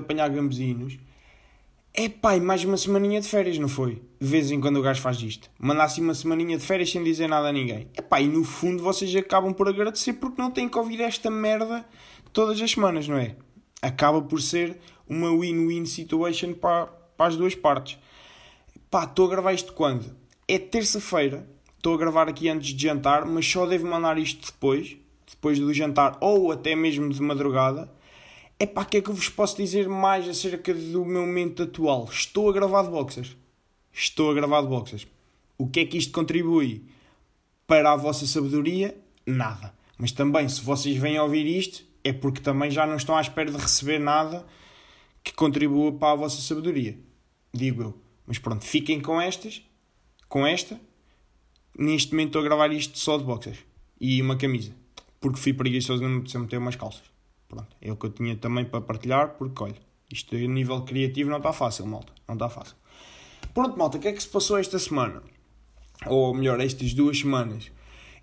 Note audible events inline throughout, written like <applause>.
Apanhar Gambuzinos. É e mais uma semaninha de férias, não foi? De vez em quando o gajo faz isto. Mandar assim uma semaninha de férias sem dizer nada a ninguém. É pá, e no fundo vocês acabam por agradecer porque não têm que ouvir esta merda todas as semanas, não é? Acaba por ser uma win-win situation para, para as duas partes. Pá, estou a gravar isto quando? É terça-feira. Estou a gravar aqui antes de jantar, mas só devo mandar isto depois. Depois do jantar ou até mesmo de madrugada. É pá, o que é que eu vos posso dizer mais acerca do meu momento atual? Estou a gravar de boxers. Estou a gravar de boxers. O que é que isto contribui para a vossa sabedoria? Nada. Mas também, se vocês vêm ouvir isto, é porque também já não estão à espera de receber nada que contribua para a vossa sabedoria. Digo eu. Mas pronto, fiquem com estas, com esta. Neste momento estou a gravar isto só de boxers e uma camisa. Porque fui preguiçoso de meter umas calças. Pronto, é o que eu tinha também para partilhar, porque olha, isto a nível criativo não está fácil, malta. Não está fácil. Pronto, malta, o que é que se passou esta semana? Ou melhor, estas duas semanas?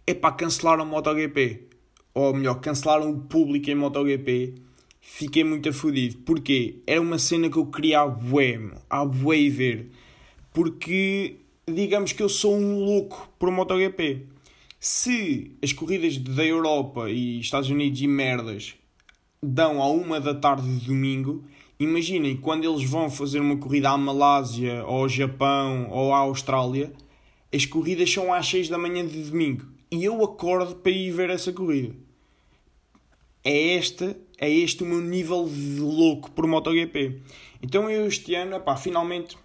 É para cancelar o MotoGP. Ou melhor, cancelaram o público em MotoGP. Fiquei muito afodido. Porquê? Era uma cena que eu queria a bué, a bué ver. Porque, digamos que eu sou um louco por MotoGP. Se as corridas da Europa e Estados Unidos e merdas dão à uma da tarde de domingo, imaginem quando eles vão fazer uma corrida à Malásia, ou ao Japão, ou à Austrália, as corridas são às 6 da manhã de domingo. E eu acordo para ir ver essa corrida. É este, é este o meu nível de louco por MotoGP. Então eu este ano, epá, finalmente,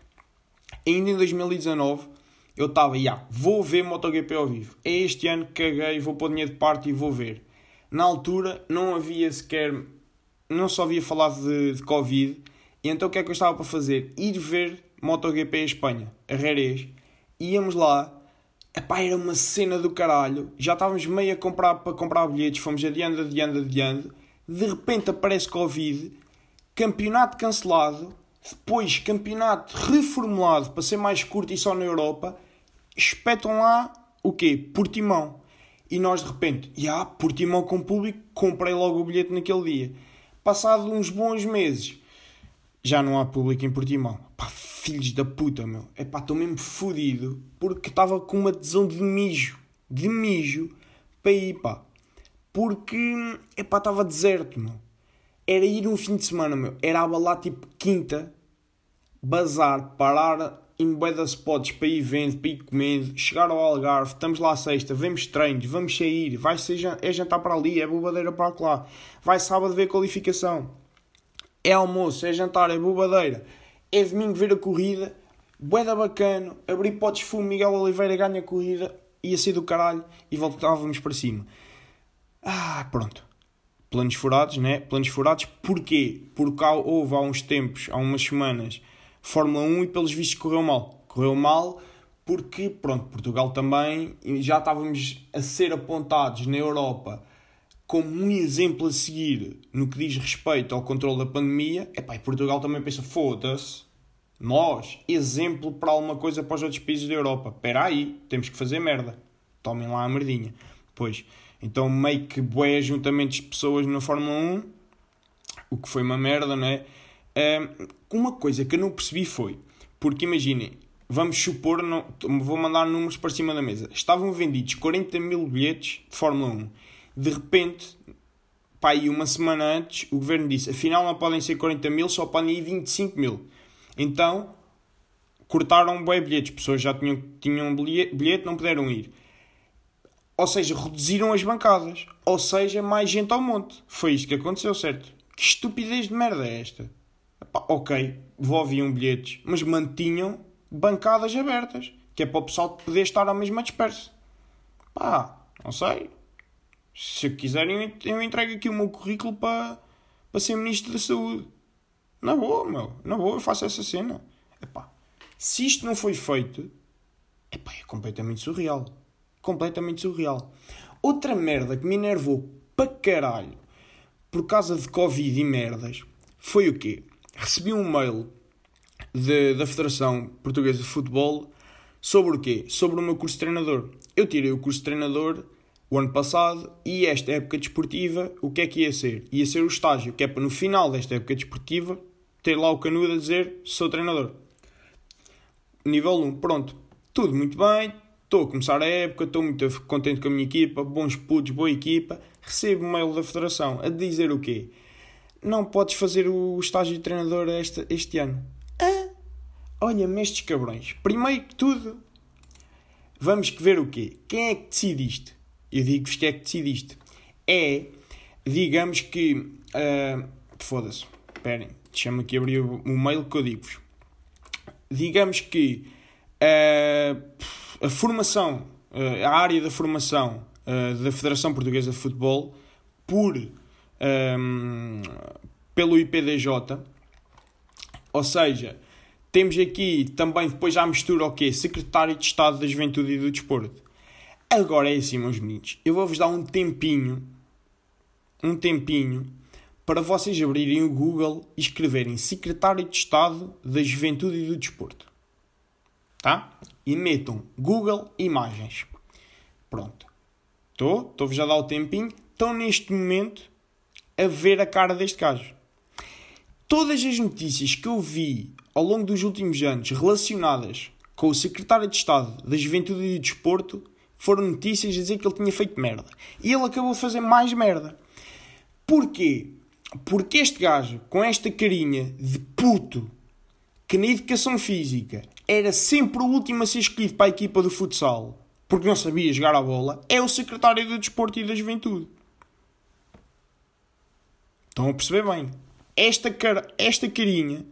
ainda em 2019, eu estava, yeah, vou ver MotoGP ao vivo. É este ano que caguei, vou pôr dinheiro de parte e vou ver. Na altura não havia sequer, não só havia falado de, de Covid, e então o que é que eu estava para fazer? Ir ver MotoGP em Espanha, a Rerez. Íamos lá, epá, era uma cena do caralho, já estávamos meio a comprar para comprar bilhetes, fomos adiando, adiando, adiando. De repente aparece Covid, campeonato cancelado, depois campeonato reformulado para ser mais curto e só na Europa, espetam lá o quê? Portimão. E nós de repente, já, yeah, Portimão com público, comprei logo o bilhete naquele dia. Passado uns bons meses, já não há público em Portimão. Pá, filhos da puta, meu. É pá, estou mesmo fodido porque estava com uma tesão de mijo, de mijo, para ir, pá. Porque, é pá, estava deserto, meu. Era ir um fim de semana, meu. Era abalar tipo quinta, bazar, parar em de spots para ir vendo, para ir comendo, chegar ao Algarve, estamos lá sexta, vemos treinos, vamos sair, vai ser, é jantar para ali, é bobadeira para lá, vai sábado ver qualificação, é almoço, é jantar, é bobadeira, é domingo ver a corrida, bué da bacana, abrir potes fumo, Miguel Oliveira ganha a corrida, ia ser do caralho e voltávamos para cima. Ah, pronto. Planos furados, né? Planos furados, porquê? Porque houve há uns tempos, há umas semanas, Fórmula 1 e pelos vistos correu mal. Correu mal porque, pronto, Portugal também, já estávamos a ser apontados na Europa como um exemplo a seguir no que diz respeito ao controle da pandemia. Epá, e Portugal também pensa, foda-se, nós, exemplo para alguma coisa para os outros países da Europa. Espera aí, temos que fazer merda. Tomem lá a merdinha. Pois, então meio que bué ajuntamentos de pessoas na Fórmula 1, o que foi uma merda, não é? Uma coisa que eu não percebi foi, porque imaginem, vamos supor, não, vou mandar números para cima da mesa, estavam vendidos 40 mil bilhetes de Fórmula 1. De repente, pá, aí uma semana antes, o governo disse, afinal não podem ser 40 mil, só podem ir 25 mil. Então, cortaram bem bilhetes, pessoas já tinham, tinham bilhete, não puderam ir. Ou seja, reduziram as bancadas. Ou seja, mais gente ao monte. Foi isto que aconteceu, certo? Que estupidez de merda é esta? Epá, ok, devolviam bilhetes, mas mantinham bancadas abertas, que é para o pessoal poder estar à mesma dispersa. Pá, não sei. Se quiserem, eu entrego aqui o meu currículo para, para ser Ministro da Saúde. Na boa, meu. Na boa, eu faço essa cena. Epá, se isto não foi feito, epá, é completamente surreal. Completamente surreal. Outra merda que me enervou para caralho por causa de Covid e merdas foi o quê? Recebi um mail de, da Federação Portuguesa de Futebol sobre o quê? Sobre o meu curso de treinador. Eu tirei o curso de treinador o ano passado e esta época desportiva, o que é que ia ser? Ia ser o estágio, que é para no final desta época desportiva ter lá o canudo a dizer sou treinador. Nível 1, pronto. Tudo muito bem, estou a começar a época, estou muito contente com a minha equipa, bons putos, boa equipa. Recebo um mail da federação a dizer o quê? Não podes fazer o estágio de treinador este, este ano. Ah, olha-me estes cabrões. Primeiro que tudo, vamos ver o quê? Quem é que decide isto? Eu digo-vos que é que decide isto. É, digamos que. Uh, Foda-se, esperem, deixa-me aqui abrir o, o mail que eu digo-vos. Digamos que uh, a formação, uh, a área da formação da Federação Portuguesa de Futebol, por, um, pelo IPDJ, ou seja, temos aqui também depois já mistura o quê? Secretário de Estado da Juventude e do Desporto Agora é assim, meus meninos. Eu vou-vos dar um tempinho, um tempinho, para vocês abrirem o Google e escreverem Secretário de Estado da Juventude e do Desporto. Tá? E metam Google Imagens. Pronto. Estou, estou-vos a dar o tempinho. Estão neste momento a ver a cara deste gajo. Todas as notícias que eu vi ao longo dos últimos anos relacionadas com o Secretário de Estado da Juventude e do Desporto foram notícias a dizer que ele tinha feito merda. E ele acabou a fazer mais merda. Porquê? Porque este gajo, com esta carinha de puto, que na educação física era sempre o último a ser escolhido para a equipa do futsal, porque não sabia jogar a bola, é o secretário do Desporto e da Juventude. Estão a perceber bem? Esta, cara, esta carinha,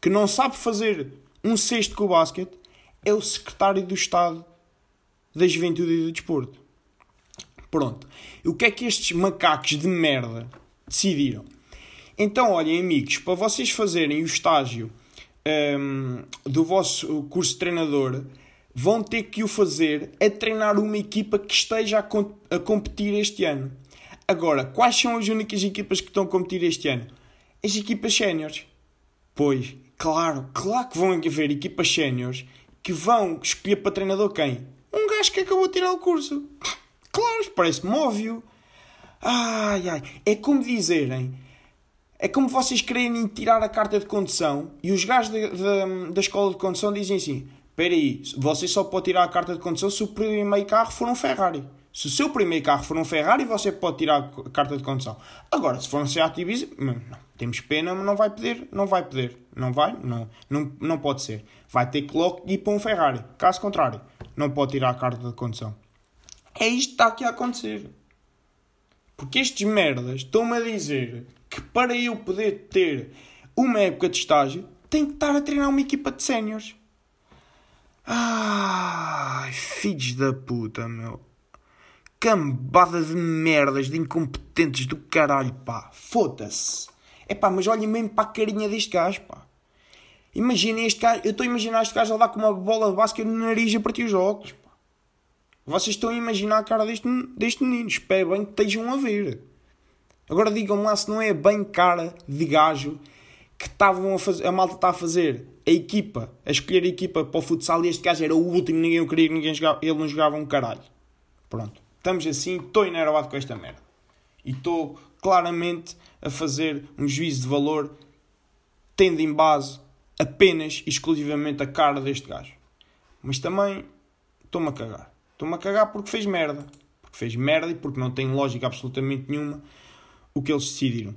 que não sabe fazer um cesto com o basquete, é o secretário do Estado da juventude e do desporto. Pronto. E o que é que estes macacos de merda decidiram? Então, olhem, amigos, para vocês fazerem o estágio um, do vosso curso de treinador, vão ter que o fazer a treinar uma equipa que esteja a, a competir este ano. Agora, quais são as únicas equipas que estão a competir este ano? As equipas séniores. Pois, claro, claro que vão haver equipas séniores que vão escolher para treinador quem? Um gajo que acabou de tirar o curso. Claro, parece-me óbvio. Ai, ai. É como dizerem. É como vocês querem tirar a carta de condução e os gajos de, de, da escola de condução dizem assim: Espera aí, você só pode tirar a carta de condução se o primeiro carro for um Ferrari. Se o seu primeiro carro for um Ferrari, você pode tirar a carta de condução. Agora, se for um Seat Ibiza, não, temos pena, mas não vai poder, não vai poder, não vai, não, não, não pode ser. Vai ter que logo ir para um Ferrari. Caso contrário, não pode tirar a carta de condução. É isto que está aqui a acontecer. Porque estes merdas estão-me a dizer que para eu poder ter uma época de estágio, tenho que estar a treinar uma equipa de séniores. Ai, filhos da puta, meu. Cambada de merdas, de incompetentes do caralho, pá. Foda-se. É pá, mas olhem mesmo para a carinha deste gajo, pá. Imaginem este gajo, eu estou a imaginar este gajo a dar com uma bola de basquete no nariz a partir os óculos. Pá. Vocês estão a imaginar a cara deste, deste menino. Espero bem que estejam a ver. Agora digam-me lá se não é bem cara de gajo que estavam a fazer, a malta está a fazer a equipa, a escolher a equipa para o futsal e este gajo era o último, ninguém o queria, ninguém jogava, ele não jogava um caralho. Pronto. Estamos assim, estou enervado com esta merda. E estou claramente a fazer um juízo de valor tendo em base apenas e exclusivamente a cara deste gajo. Mas também estou-me a cagar. Estou-me a cagar porque fez merda. Porque fez merda e porque não tem lógica absolutamente nenhuma o que eles decidiram.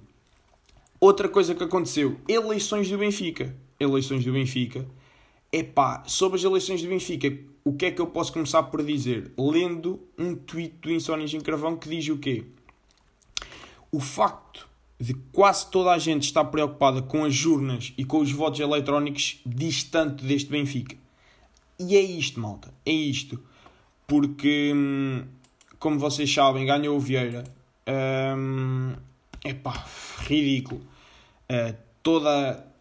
Outra coisa que aconteceu: eleições do Benfica. Eleições do Benfica. Epá, sobre as eleições do Benfica, o que é que eu posso começar por dizer? Lendo um tweet do Insónias em Cravão que diz o quê? O facto de quase toda a gente estar preocupada com as urnas e com os votos eletrónicos distante deste Benfica. E é isto, malta. É isto. Porque, hum, como vocês sabem, ganhou o Vieira. Hum, epá, ridículo. Uh, toda,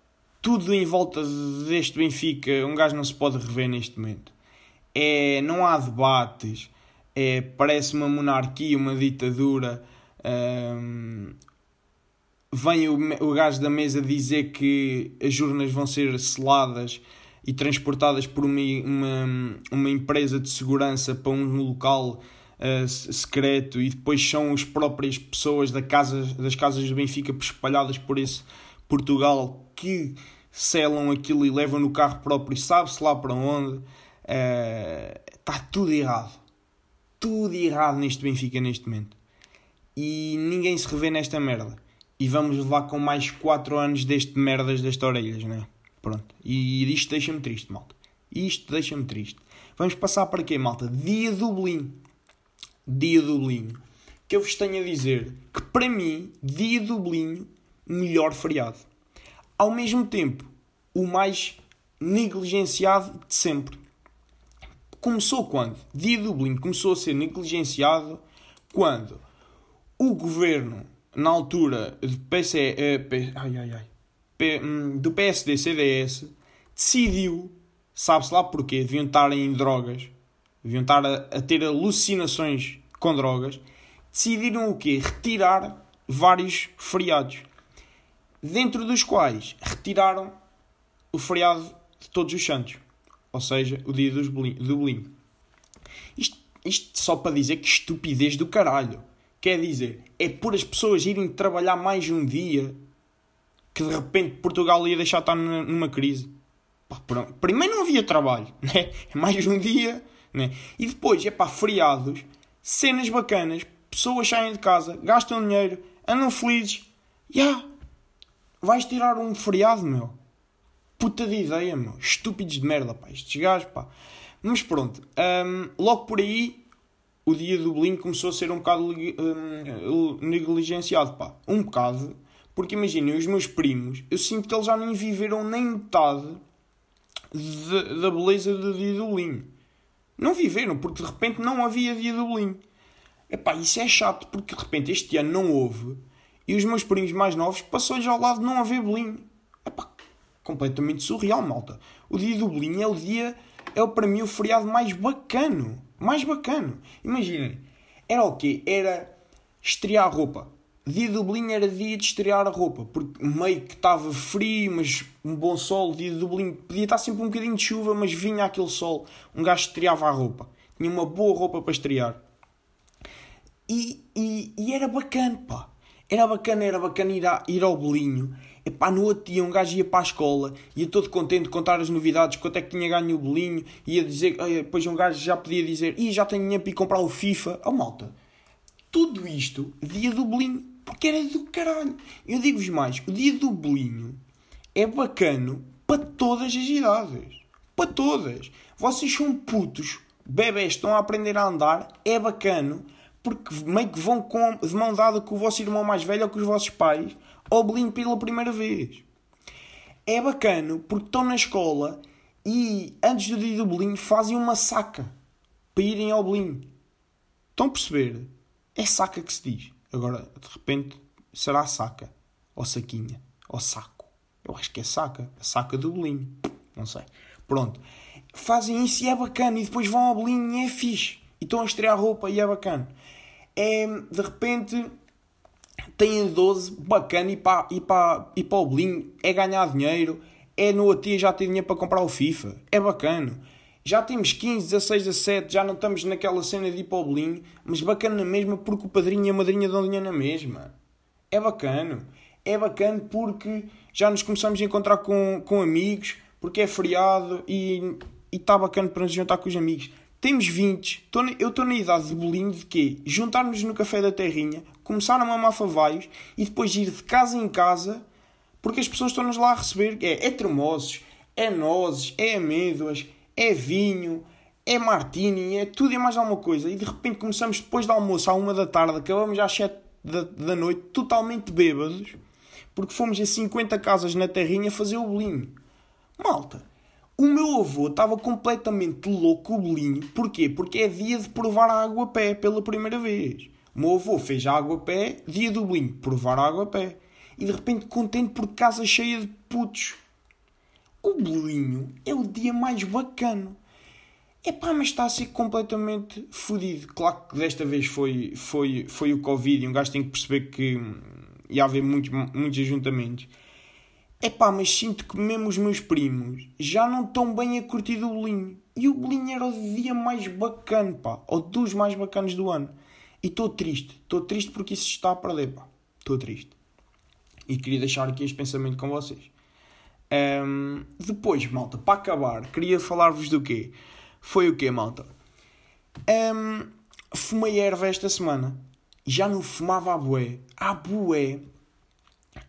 tudo em volta deste Benfica, um gajo não se pode rever neste momento. É, não há debates. É, parece uma monarquia, uma ditadura. Vem o, o gajo da mesa dizer que as urnas vão ser seladas e transportadas por uma, uma, uma empresa de segurança para um local uh, secreto e depois são as próprias pessoas da casa, das casas do Benfica espalhadas por esse Portugal que selam aquilo e levam no carro próprio, sabe-se lá para onde. Está uh, tudo errado. Tudo errado neste Benfica neste momento. E ninguém se revê nesta merda. E vamos levar com mais 4 anos deste merdas das orelhas, né? Pronto. E isto deixa-me triste, malta. Isto deixa-me triste. Vamos passar para quê, malta? Dia do Belinho. Dia do Belinho. Que eu vos tenho a dizer que para mim, dia do Belinho, melhor feriado. Ao mesmo tempo, o mais negligenciado de sempre. Começou quando? Dia do Belinho começou a ser negligenciado quando o governo, na altura de PC, eh, P, ai, ai, ai, P, hum, do PSD-CDS, decidiu Sabe-se lá porquê. Deviam estar em drogas. Deviam estar a, a ter alucinações com drogas. Decidiram o quê? Retirar vários feriados. Dentro dos quais retiraram o feriado de Todos os Santos. Ou seja, o dia dos do bolinho. Isto, isto só para dizer que estupidez do caralho. Quer dizer, é por as pessoas irem trabalhar mais um dia que de repente Portugal ia deixar de estar numa crise. Primeiro não havia trabalho, <laughs> né? É mais um dia, né? E depois, é para feriados, cenas bacanas, pessoas saem de casa, gastam dinheiro, andam felizes. Yeah. Vais tirar um feriado, meu. Puta de ideia, meu. Estúpidos de merda, pá. Estes gajos, pá. Mas pronto, um, logo por aí, o dia do Belém começou a ser um bocado um, negligenciado, pá. Um bocado. Porque imaginem, os meus primos, eu sinto que eles já nem viveram nem metade de, da beleza do dia do Belinho. Não viveram, porque de repente não havia dia do Belinho. Epá, isso é chato, porque de repente este ano não houve e os meus primos mais novos passou-lhes ao lado de não haver Belinho. Epá, completamente surreal, malta. O dia do Belinho é o dia, é para mim o feriado mais bacano. Mais bacano. Imaginem, era o quê? Era estrear roupa. Dia do Belinho era dia de estrear a roupa, porque meio que estava frio, mas um bom sol. Dia do Belinho podia estar sempre um bocadinho de chuva, mas vinha aquele sol. Um gajo estreava a roupa, tinha uma boa roupa para estrear. E, e, e era bacana, pá. Era bacana, era bacana ir, a, ir ao Belinho. E pá, no outro dia um gajo ia para a escola, ia todo contente contar as novidades, quanto é que tinha ganho o Belinho, ia dizer, depois um gajo já podia dizer, e já tenho dinheiro para ir comprar o FIFA. Oh malta, tudo isto, dia do Belinho porque era do caralho. Eu digo-vos mais: o dia do bolinho é bacano para todas as idades. Para todas. Vocês são putos, bebés, estão a aprender a andar, é bacano, porque meio que vão com, de mão dada com o vosso irmão mais velho ou com os vossos pais ao bolinho pela primeira vez. É bacano porque estão na escola e antes do dia do bolinho fazem uma saca para irem ao bolinho. Estão a perceber? É saca que se diz. Agora, de repente, será saca? Ou saquinha? Ou saco? Eu acho que é saca. A saca do bolinho. Não sei. Pronto. Fazem isso e é bacana. E depois vão ao bolinho e é fixe. E estão a estrear roupa e é bacana. É, de repente, têm 12, bacana, e para, e para, e o bolinho é ganhar dinheiro. É no dia já ter dinheiro para comprar o FIFA. É bacana já temos 15, 16, 17, já não estamos naquela cena de ir para o bolinho, mas bacana na mesma porque o padrinho e a madrinha dão dinheiro na mesma. É bacana. É bacana porque já nos começamos a encontrar com, com amigos, porque é feriado e está bacana para nos juntar com os amigos. Temos 20, tô, eu estou na idade de bolinho de quê? Juntar-nos no café da terrinha, começar a mamar favaios e depois ir de casa em casa porque as pessoas estão-nos lá a receber. É, é tremosos, é nozes, é amêndoas, é vinho, é martini, é tudo e mais alguma coisa. E de repente começamos depois do almoço, à uma da tarde, acabamos às sete da, da noite, totalmente bêbados, porque fomos a 50 casas na terrinha fazer o bolinho. Malta, o meu avô estava completamente louco bolinho. Porquê? Porque é dia de provar a água a pé pela primeira vez. O meu avô fez a água a pé, dia do bolinho, provar a água a pé. E de repente contente por casa cheia de putos o bolinho é o dia mais bacano. É pá, mas está a ser completamente fodido. Claro que desta vez foi, foi, foi o Covid e um gajo tem que perceber que ia haver muitos, muitos ajuntamentos. É pá, mas sinto que mesmo os meus primos já não estão bem a curtir do bolinho. E o bolinho era o dia mais bacana, pá. Ou dos mais bacanas do ano. E estou triste. Estou triste porque isso está a perder, pá. Estou triste. E queria deixar aqui este pensamento com vocês. Um, depois, malta, para acabar, queria falar-vos do quê? Foi o quê, malta? Um, fumei erva esta semana. Já não fumava a bué. A bué.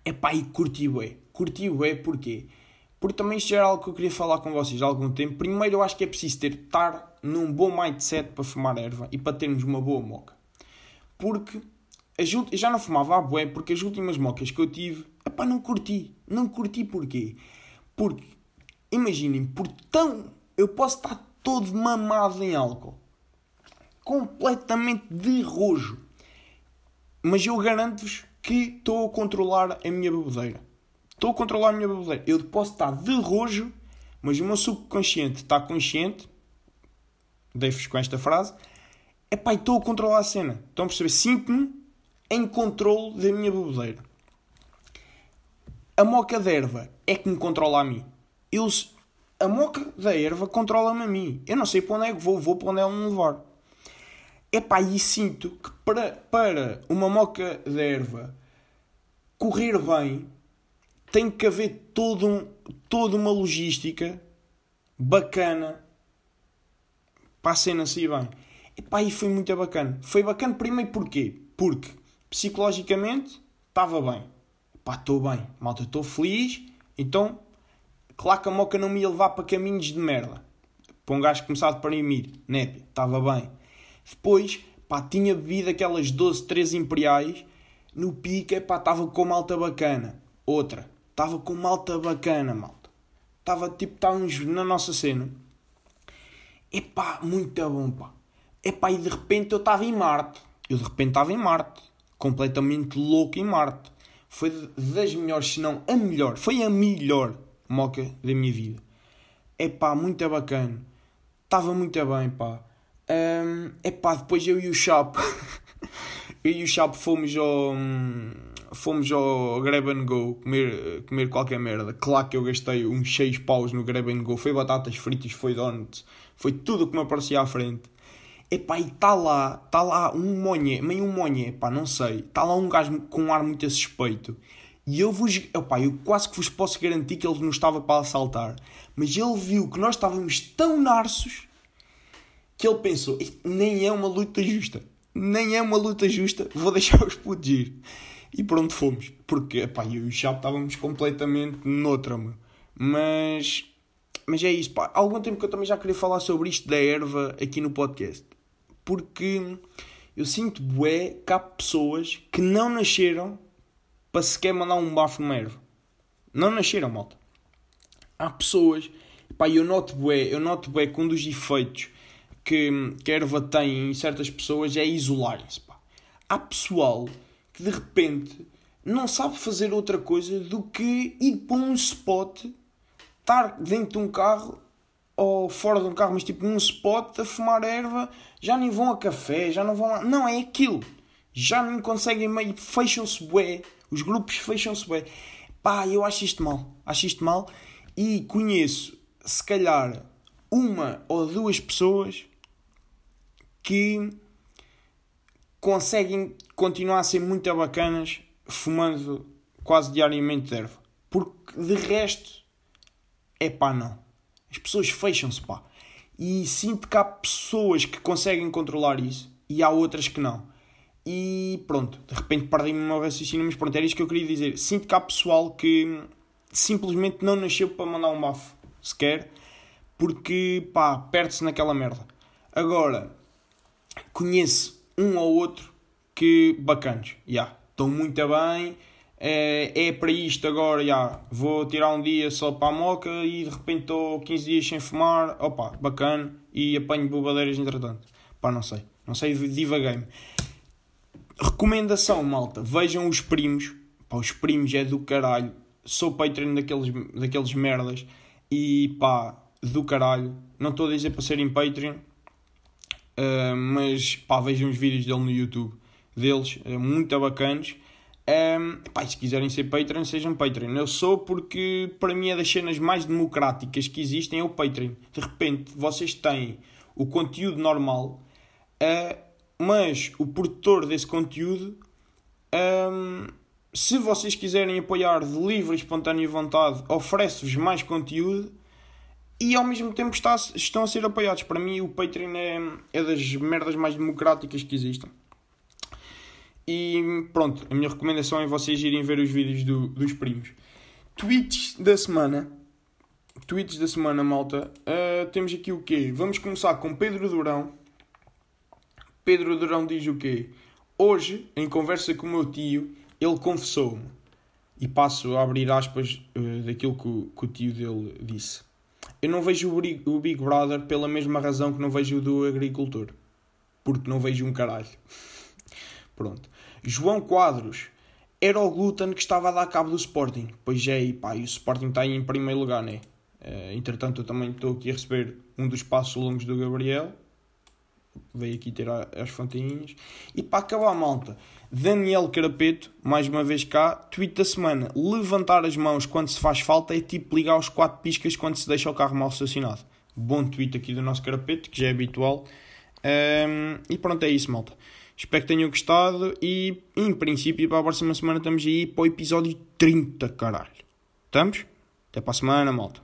Epá, e curti bué. Curti bué porquê? Porque também isto era algo que eu queria falar com vocês há algum tempo. Primeiro, eu acho que é preciso ter, estar num bom mindset para fumar erva e para termos uma boa moca. Porque eu já não fumava a bué porque as últimas mocas que eu tive, epá, não curti. Não curti porquê? Porque, imaginem, por tão... Eu posso estar todo mamado em álcool. Completamente de rojo. Mas eu garanto-vos que estou a controlar a minha bebedeira. Estou a controlar a minha bebedeira. Eu posso estar de rojo, mas o meu subconsciente está consciente. Deixo-vos com esta frase. É pá, estou a controlar a cena. Estão a perceber? Sinto-me em controle da minha bebedeira. A moca da erva é que me controla a mim. Eu, a moca da erva controla-me a mim. Eu não sei para onde é que vou, vou para onde ela me levar. Epá, e sinto que para, para uma moca de erva correr bem, tem que haver todo um, toda uma logística bacana para a cena sair bem. Epá, e foi muito bacana. Foi bacana primeiro porquê? Porque psicologicamente estava bem. Epá, estou bem. Malta, estou feliz. Então, claro que a moca não me ia levar para caminhos de merda. Para um gajo começar a deprimir. Népia, estava bem depois, pá, tinha bebido aquelas 12, 13 imperiais. No pica, pá, estava com malta bacana. Outra, estava com malta bacana, malta. Estava tipo, estávamos na nossa cena. Epá, muito bom, pá. Epá, e de repente eu estava em Marte. Eu de repente estava em Marte. Completamente louco em Marte. Foi das melhores, se não a melhor. Foi a melhor moca da minha vida. Epá, muito bacana. Estava muito bem, pá. Um, epá, depois eu e o Chapo. <laughs> eu e o Chapo fomos ao. Fomos ao Grab and Go comer, comer qualquer merda. Claro que eu gastei uns 6 paus no Grab and Go. Foi batatas fritas, foi donuts, foi tudo o que me aparecia à frente. Epá, e está lá, está lá um monhe, meio um monhe, pá, não sei. Está lá um gajo com um ar muito suspeito. E eu vos, epá, eu quase que vos posso garantir que ele não estava para assaltar. Mas ele viu que nós estávamos tão narços que ele pensou: nem é uma luta justa, nem é uma luta justa, vou deixar os putos ir. E pronto, fomos. Porque epá, eu e o Chapo estávamos completamente noutra, meu. Mas, mas é isso, pá. Há algum tempo que eu também já queria falar sobre isto da erva aqui no podcast. Porque eu sinto, bué, que há pessoas que não nasceram para sequer mandar um bafo numa erva. Não nasceram, malta. Há pessoas, pá, eu noto bué, eu noto bué que um dos efeitos que, que a erva tem em certas pessoas é isolarem-se. Há pessoal que de repente não sabe fazer outra coisa do que ir para um spot, estar dentro de um carro ou fora de um carro, mas tipo num spot a fumar erva, já nem vão a café, já não vão lá. Não, é aquilo. Já nem conseguem meio, fecham-se bué, os grupos fecham-se bué. Pá, eu acho isto mal, acho isto mal e conheço, se calhar, uma ou duas pessoas que conseguem continuar a ser muito bacanas fumando quase diariamente erva. Porque de resto, é pá, não. As pessoas fecham-se, pá. E sinto que há pessoas que conseguem controlar isso e há outras que não. E pronto, de repente perdi-me o meu raciocínio, mas pronto, era isso que eu queria dizer. Sinto que há pessoal que simplesmente não nasceu para mandar um bafo sequer, porque pá, perde-se naquela merda. Agora, conheço um ou outro que bacanos, já, yeah, estão muito bem, é, é para isto agora, já, yeah, vou tirar um dia só para a moca e de repente estou 15 dias sem fumar, opa, bacana, e apanho bobadeiras entretanto. Pá, não sei, não sei, divaguei-me. Recomendação, malta, vejam os primos, pá, os primos é do caralho, sou Patreon daqueles, daqueles merdas. E pá, do caralho, não estou a dizer para serem Patreon, Uh, mas pá, vejam os vídeos dele no YouTube deles, uh, muito bacanos. Um, pá, se quiserem ser Patreon, sejam Patreon. Eu sou porque para mim é das cenas mais democráticas que existem é o Patreon. De repente vocês têm o conteúdo normal, uh, mas o produtor desse conteúdo, um, se vocês quiserem apoiar de livre e espontânea vontade, oferece-vos mais conteúdo e ao mesmo tempo está, estão a ser apoiados. Para mim, o Patreon é, é das merdas mais democráticas que existem. E pronto, a minha recomendação é vocês irem ver os vídeos do, dos primos. Tweets da semana. Tweets da semana, malta. Uh, temos aqui o quê? Vamos começar com Pedro Durão. Pedro Durão diz o quê? Hoje, em conversa com o meu tio, ele confessou-me. E passo a abrir aspas uh, daquilo que o, que o tio dele disse. Eu não vejo o Big Brother pela mesma razão que não vejo o do agricultor. Porque não vejo um caralho. <laughs> Pronto. João Quadros. Era o glúten que estava a dar cabo do Sporting. Pois é, e pá, e o Sporting está aí em primeiro lugar, né? Uh, entretanto, eu também estou aqui a receber um dos passos longos do Gabriel. Veio aqui ter as fontinhas. E para acabar, a malta, Daniel Carapeto, mais uma vez cá, tweet da semana. Levantar as mãos quando se faz falta é tipo ligar os quatro piscas quando se deixa o carro mal estacionado. Bom tweet aqui do nosso Carapeto, que já é habitual. Um, e pronto, é isso, malta. Espero que tenham gostado e, em princípio, para a próxima semana estamos aí para o episódio 30, caralho. Estamos? Até para a semana, malta.